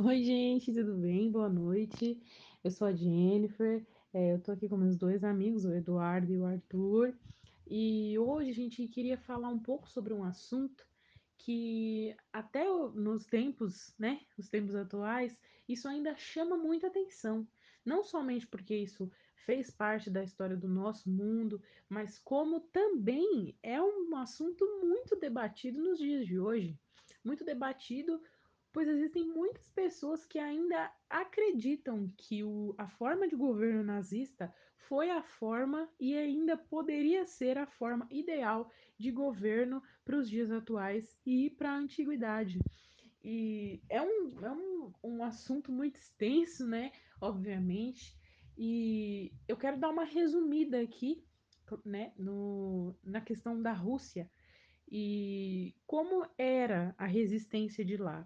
Oi, gente, tudo bem? Boa noite. Eu sou a Jennifer. é, eu tô aqui com meus dois amigos, o Eduardo e o Arthur. E hoje a gente queria falar um pouco sobre um assunto que até nos tempos, né, os tempos atuais, isso ainda chama muita atenção. Não somente porque isso fez parte da história do nosso mundo, mas como também é um assunto muito debatido nos dias de hoje. Muito debatido pois existem muitas pessoas que ainda acreditam que o, a forma de governo nazista foi a forma e ainda poderia ser a forma ideal de governo para os dias atuais e para a antiguidade. E é um, é um, um assunto muito extenso, né? Obviamente. E eu quero dar uma resumida aqui, né, no, na questão da Rússia e como era a resistência de lá.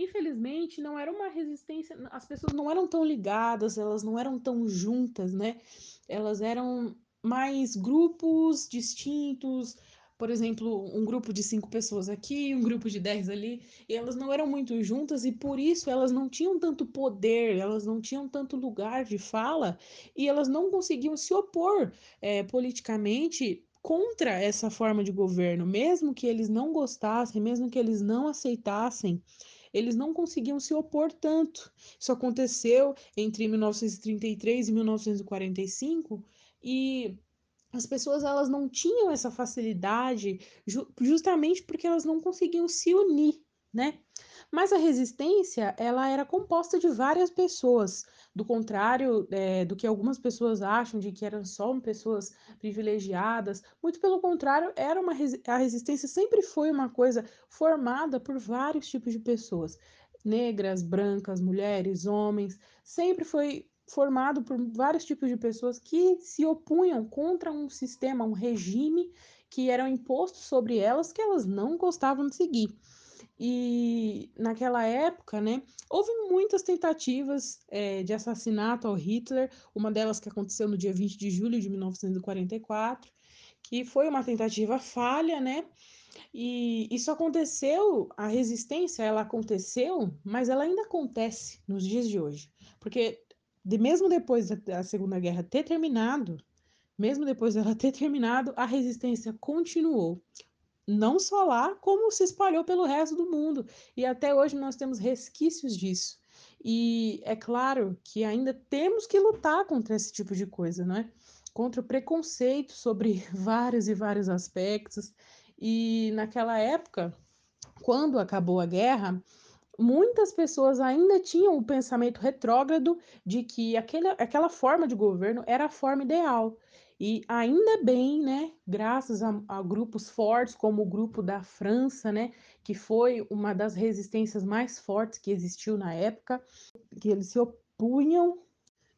Infelizmente, não era uma resistência, as pessoas não eram tão ligadas, elas não eram tão juntas, né? Elas eram mais grupos distintos, por exemplo, um grupo de cinco pessoas aqui, um grupo de dez ali, e elas não eram muito juntas e por isso elas não tinham tanto poder, elas não tinham tanto lugar de fala e elas não conseguiam se opor é, politicamente contra essa forma de governo, mesmo que eles não gostassem, mesmo que eles não aceitassem eles não conseguiam se opor tanto. Isso aconteceu entre 1933 e 1945 e as pessoas elas não tinham essa facilidade ju justamente porque elas não conseguiam se unir, né? Mas a resistência, ela era composta de várias pessoas, do contrário é, do que algumas pessoas acham de que eram só pessoas privilegiadas, muito pelo contrário, era uma a resistência sempre foi uma coisa formada por vários tipos de pessoas, negras, brancas, mulheres, homens, sempre foi formado por vários tipos de pessoas que se opunham contra um sistema, um regime que era imposto sobre elas que elas não gostavam de seguir. E naquela época, né, houve muitas tentativas é, de assassinato ao Hitler, uma delas que aconteceu no dia 20 de julho de 1944, que foi uma tentativa falha, né? E isso aconteceu, a resistência, ela aconteceu, mas ela ainda acontece nos dias de hoje. Porque de, mesmo depois da Segunda Guerra ter terminado, mesmo depois dela ter terminado, a resistência continuou não só lá, como se espalhou pelo resto do mundo. E até hoje nós temos resquícios disso. E é claro que ainda temos que lutar contra esse tipo de coisa, não é? Contra o preconceito sobre vários e vários aspectos. E naquela época, quando acabou a guerra, muitas pessoas ainda tinham o pensamento retrógrado de que aquele, aquela forma de governo era a forma ideal. E ainda bem, né, graças a, a, grupos fortes, como o grupo da França, né, que foi uma das resistências mais fortes que existiu na época, que eles se opunham,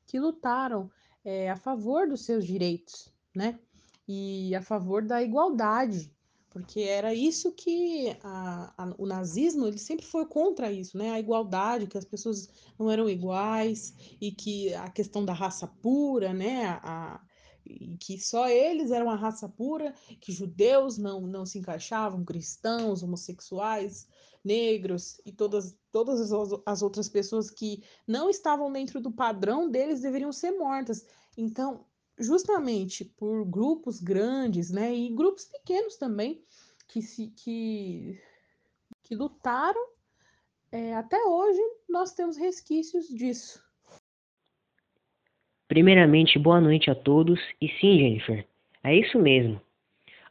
que lutaram é, a favor dos seus direitos, né, e a favor da igualdade, porque era isso que a, a, o nazismo ele sempre foi contra isso, né, a igualdade, que as pessoas não eram iguais e que a questão da raça pura, né, a, e que só eles eram a raça pura, que judeus não, não se encaixavam, cristãos, homossexuais, negros e todas, todas as, as outras pessoas que não estavam dentro do padrão deles deveriam ser mortas. Então, justamente por grupos grandes, né, e grupos pequenos também, que, se, que, que lutaram, é, até hoje nós temos resquícios disso. Primeiramente, boa noite a todos. E sim, Jennifer, é isso mesmo.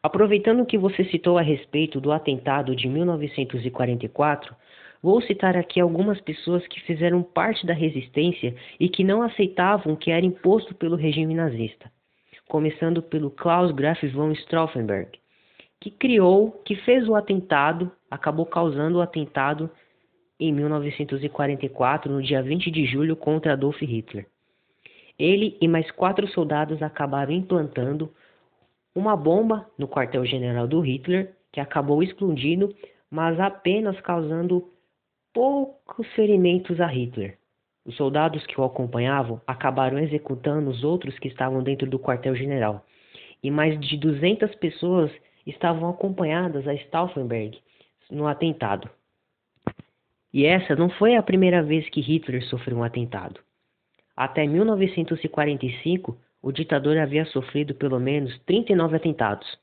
Aproveitando que você citou a respeito do atentado de 1944, vou citar aqui algumas pessoas que fizeram parte da resistência e que não aceitavam o que era imposto pelo regime nazista. Começando pelo Klaus Graf von Stauffenberg, que criou, que fez o atentado, acabou causando o atentado em 1944, no dia 20 de julho, contra Adolf Hitler. Ele e mais quatro soldados acabaram implantando uma bomba no quartel-general do Hitler, que acabou explodindo, mas apenas causando poucos ferimentos a Hitler. Os soldados que o acompanhavam acabaram executando os outros que estavam dentro do quartel-general, e mais de 200 pessoas estavam acompanhadas a Stauffenberg no atentado. E essa não foi a primeira vez que Hitler sofreu um atentado. Até 1945, o ditador havia sofrido pelo menos 39 atentados.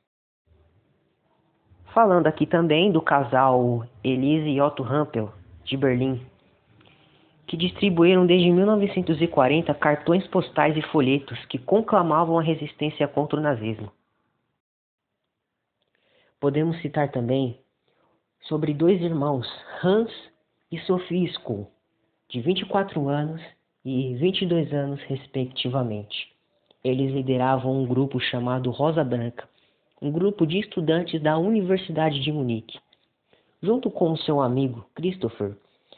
Falando aqui também do casal Elise e Otto Rampel, de Berlim, que distribuíram desde 1940 cartões postais e folhetos que conclamavam a resistência contra o nazismo. Podemos citar também sobre dois irmãos, Hans e Sophie School, de 24 anos e 22 anos, respectivamente. Eles lideravam um grupo chamado Rosa Branca, um grupo de estudantes da Universidade de Munique. Junto com seu amigo Christopher,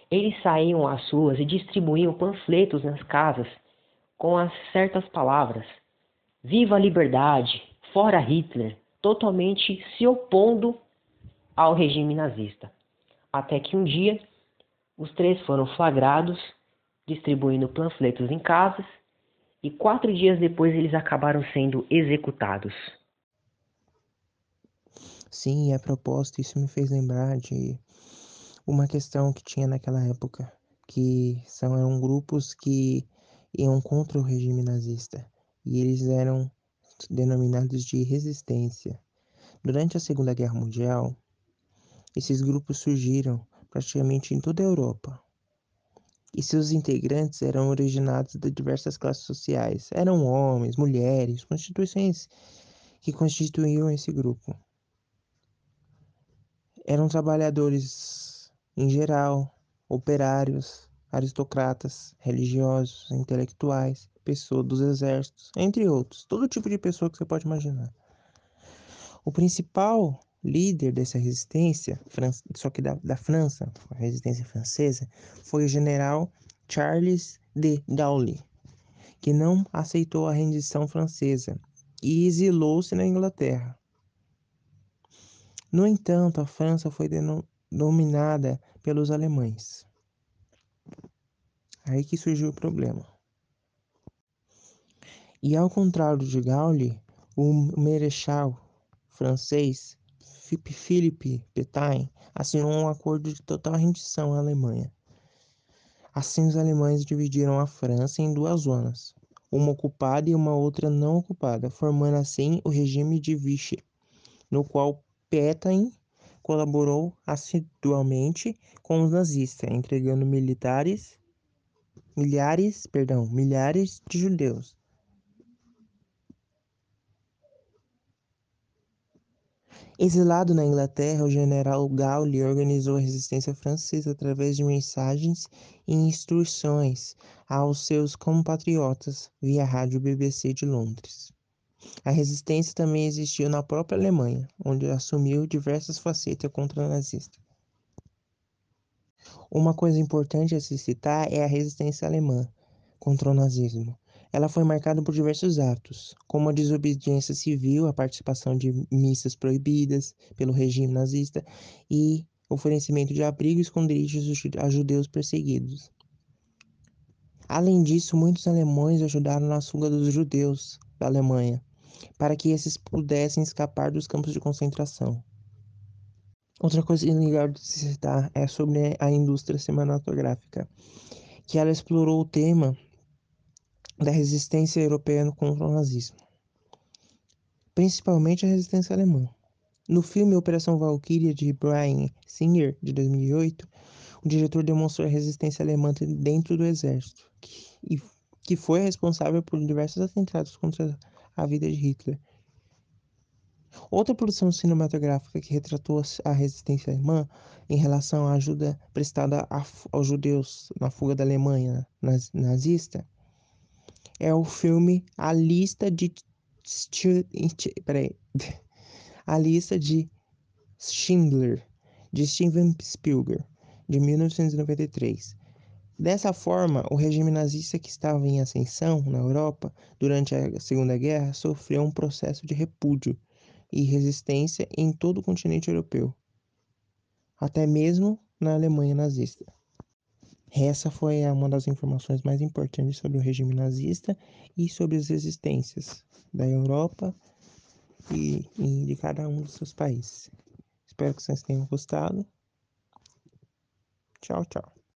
eles saíam às ruas e distribuíam panfletos nas casas com as certas palavras: Viva a liberdade! Fora Hitler! Totalmente se opondo ao regime nazista. Até que um dia os três foram flagrados distribuindo panfletos em casas e quatro dias depois eles acabaram sendo executados. Sim, a propósito, isso me fez lembrar de uma questão que tinha naquela época, que são, eram grupos que iam contra o regime nazista e eles eram denominados de resistência. Durante a Segunda Guerra Mundial, esses grupos surgiram praticamente em toda a Europa. E seus integrantes eram originados de diversas classes sociais. Eram homens, mulheres, constituições que constituíam esse grupo. Eram trabalhadores em geral, operários, aristocratas, religiosos, intelectuais, pessoas dos exércitos, entre outros, todo tipo de pessoa que você pode imaginar. O principal líder dessa resistência, só que da, da França, a resistência francesa, foi o general Charles de Gaulle, que não aceitou a rendição francesa e exilou-se na Inglaterra. No entanto, a França foi dominada pelos alemães. Aí que surgiu o problema. E ao contrário de Gaulle, o Marechal francês Philippe Pétain assinou um acordo de total rendição à Alemanha. Assim, os alemães dividiram a França em duas zonas, uma ocupada e uma outra não ocupada, formando assim o regime de Vichy, no qual Pétain colaborou assiduamente com os nazistas, entregando militares, milhares, perdão, milhares de judeus Exilado na Inglaterra, o general Gaulle organizou a resistência francesa através de mensagens e instruções aos seus compatriotas via rádio BBC de Londres. A resistência também existiu na própria Alemanha, onde assumiu diversas facetas contra o nazista. Uma coisa importante a se citar é a resistência alemã contra o nazismo. Ela foi marcada por diversos atos, como a desobediência civil, a participação de missas proibidas pelo regime nazista e oferecimento de abrigo e esconderijos a judeus perseguidos. Além disso, muitos alemães ajudaram na fuga dos judeus da Alemanha, para que esses pudessem escapar dos campos de concentração. Outra coisa legal de se citar é sobre a indústria cinematográfica, que ela explorou o tema da resistência europeia contra o nazismo, principalmente a resistência alemã. No filme Operação Valkyria de Brian Singer, de 2008, o diretor demonstrou a resistência alemã dentro do exército, que, que foi responsável por diversos atentados contra a vida de Hitler. Outra produção cinematográfica que retratou a resistência alemã em relação à ajuda prestada aos judeus na fuga da Alemanha nazista é o filme A Lista de peraí, A Lista de Schindler de Steven Spielberg de 1993. Dessa forma, o regime nazista que estava em ascensão na Europa durante a Segunda Guerra sofreu um processo de repúdio e resistência em todo o continente europeu, até mesmo na Alemanha nazista. Essa foi uma das informações mais importantes sobre o regime nazista e sobre as resistências da Europa e, e de cada um dos seus países. Espero que vocês tenham gostado. Tchau, tchau.